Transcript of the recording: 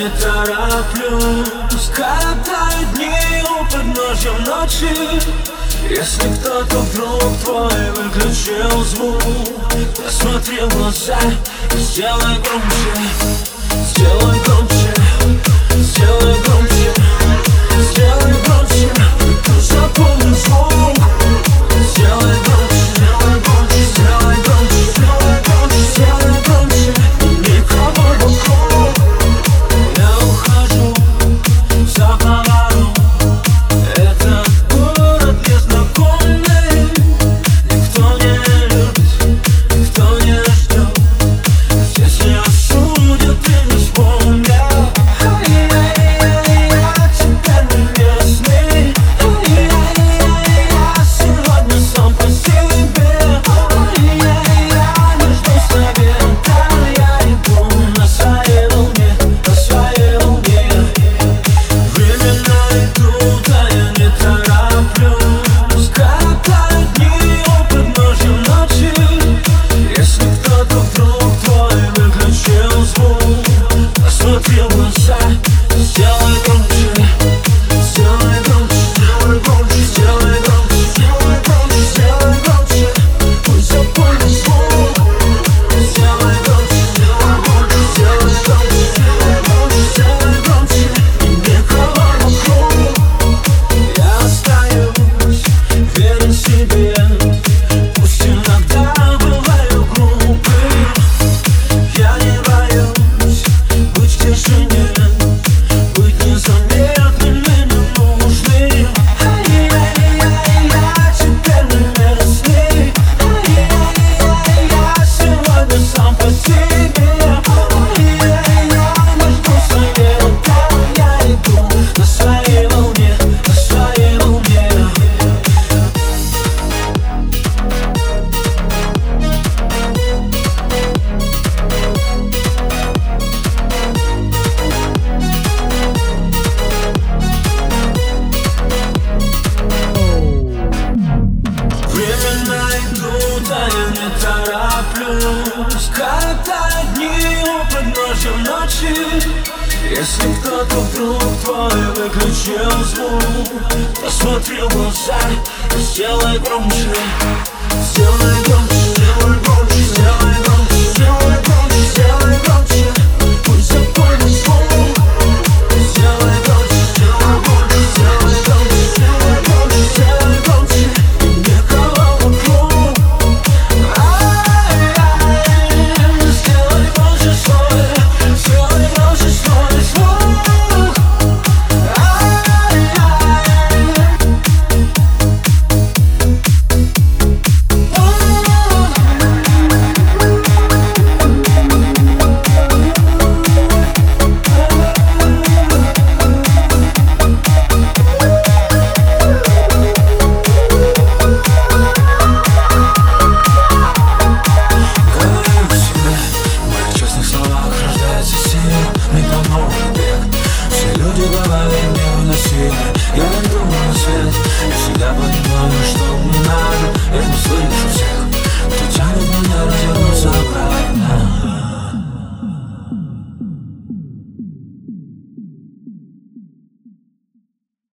не тороплюсь Катают дни у подножья ночи. Если кто-то вдруг твой выключил звук Посмотри в глаза, и сделай громче Сделай громче. не тороплюсь. Когда дни у подножья ночи Если кто-то вдруг твой выключил звук Посмотри в глаза, и сделай громче Сделай громче, сделай